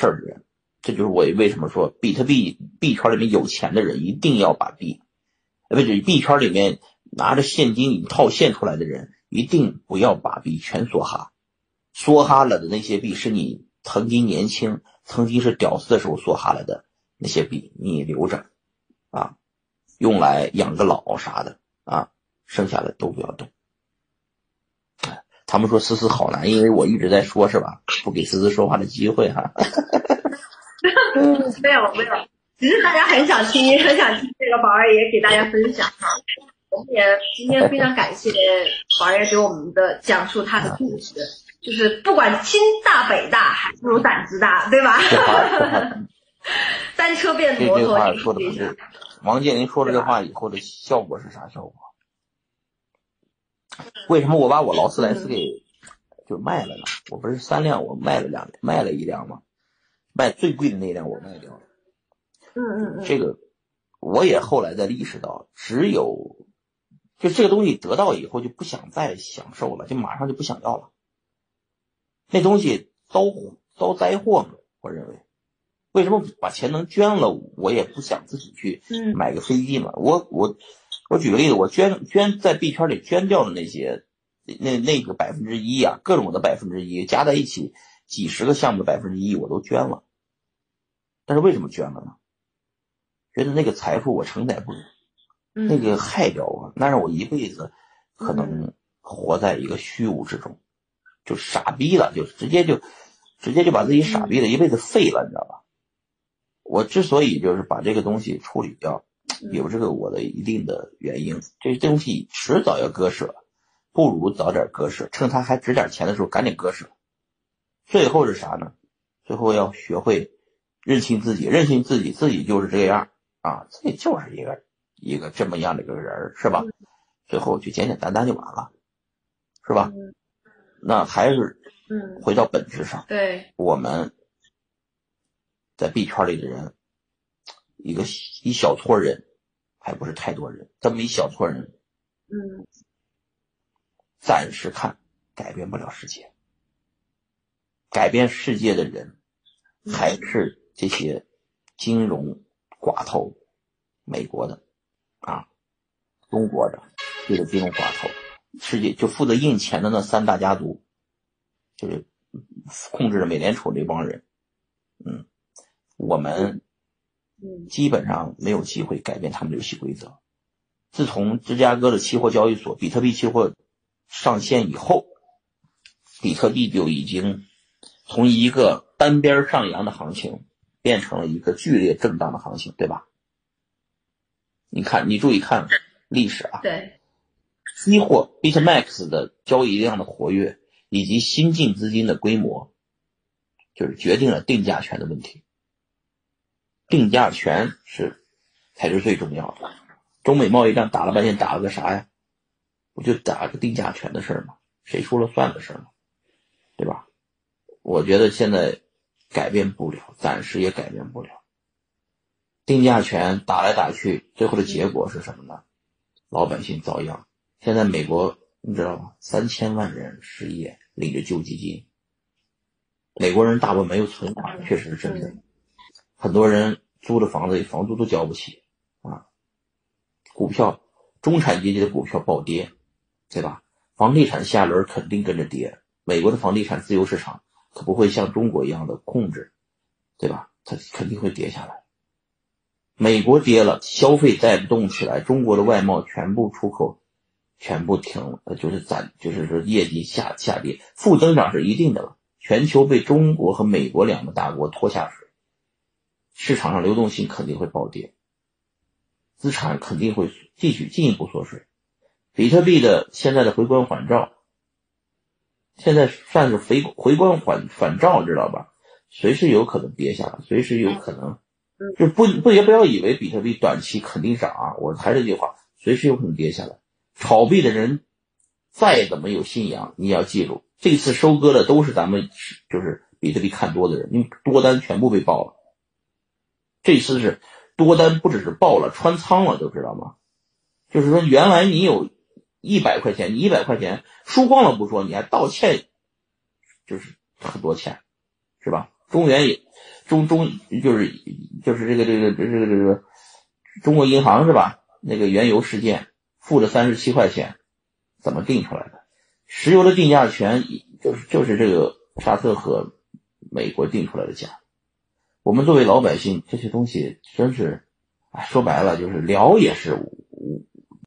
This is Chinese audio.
事儿的人。这就是我为什么说比特币币圈里面有钱的人一定要把币，呃，不是币圈里面拿着现金套现出来的人一定不要把币全梭哈，梭哈了的那些币是你曾经年轻、曾经是屌丝的时候梭哈来的那些币，你留着啊，用来养个老啥的啊，剩下的都不要动。他们说思思好难，因为我一直在说，是吧？不给思思说话的机会哈。没有没有，只是大家很想听，很想听这个宝二爷给大家分享哈。我们也今天非常感谢宝二爷给我们的讲述他的故事，就是不管清大北大，还不如胆子大，对吧？单车变摩托，这说的不是。王健林说了这话以后的效果是啥效果？为什么我把我劳斯莱斯给就卖了呢？我不是三辆，我卖了两卖了一辆吗？卖最贵的那辆我卖掉了，嗯嗯嗯，这个我也后来才意识到，只有就这个东西得到以后就不想再享受了，就马上就不想要了。那东西遭遭灾祸嘛，我认为，为什么把钱能捐了，我也不想自己去买个飞机嘛。我我我举个例子，我捐捐在币圈里捐掉的那些那那个百分之一啊，各种的百分之一加在一起。几十个项目的百分之一我都捐了，但是为什么捐了呢？觉得那个财富我承载不了，那个害掉我，那让我一辈子可能活在一个虚无之中，就傻逼了，就直接就直接就把自己傻逼了，一辈子废了，你知道吧？我之所以就是把这个东西处理掉，有这个我的一定的原因。这东西迟早要割舍，不如早点割舍，趁他还值点钱的时候赶紧割舍。最后是啥呢？最后要学会认清自己，认清自己，自己就是这样啊，自己就是一个一个这么样的一个人，是吧？最后就简简单单就完了，是吧？那还是嗯，回到本质上，对，我们在币圈里的人，一个一小撮人，还不是太多人，这么一小撮人，嗯，暂时看改变不了世界。改变世界的人，还是这些金融寡头，美国的啊，中国的这个金融寡头，世界就负责印钱的那三大家族，就是控制着美联储这帮人。嗯，我们基本上没有机会改变他们的游戏规则。自从芝加哥的期货交易所比特币期货上线以后，比特币就已经。从一个单边上扬的行情，变成了一个剧烈震荡的行情，对吧？你看，你注意看历史啊。对。期货 BitMax 的交易量的活跃，以及新进资金的规模，就是决定了定价权的问题。定价权是才是最重要的。中美贸易战打了半天，打了个啥呀？不就打个定价权的事儿吗？谁说了算的事儿吗？对吧？我觉得现在改变不了，暂时也改变不了。定价权打来打去，最后的结果是什么呢？老百姓遭殃。现在美国你知道吗？三千万人失业，领着救济金。美国人大部分没有存款，确实是真的。很多人租的房子，房租都交不起啊。股票，中产阶级的股票暴跌，对吧？房地产下轮肯定跟着跌。美国的房地产自由市场。可不会像中国一样的控制，对吧？它肯定会跌下来。美国跌了，消费带不动起来，中国的外贸全部出口全部停了，就是咱，就是说业绩下下跌，负增长是一定的了。全球被中国和美国两个大国拖下水，市场上流动性肯定会暴跌，资产肯定会继续进一步缩水。比特币的现在的回光返照。现在算是回回光返返照，知道吧？随时有可能跌下来，随时有可能，就不不也不要以为比特币短期肯定涨啊！我还是这句话，随时有可能跌下来。炒币的人再怎么有信仰，你要记住，这次收割的都是咱们就是比特币看多的人，因为多单全部被爆了。这次是多单不只是爆了，穿仓了，都知道吗？就是说原来你有。一百块钱，你一百块钱输光了不说，你还道歉，就是很多钱，是吧？中原也中中就是就是这个这个这个这个中国银行是吧？那个原油事件负的三十七块钱，怎么定出来的？石油的定价权就是就是这个沙特和美国定出来的价。我们作为老百姓，这些东西真是，哎，说白了就是聊也是无。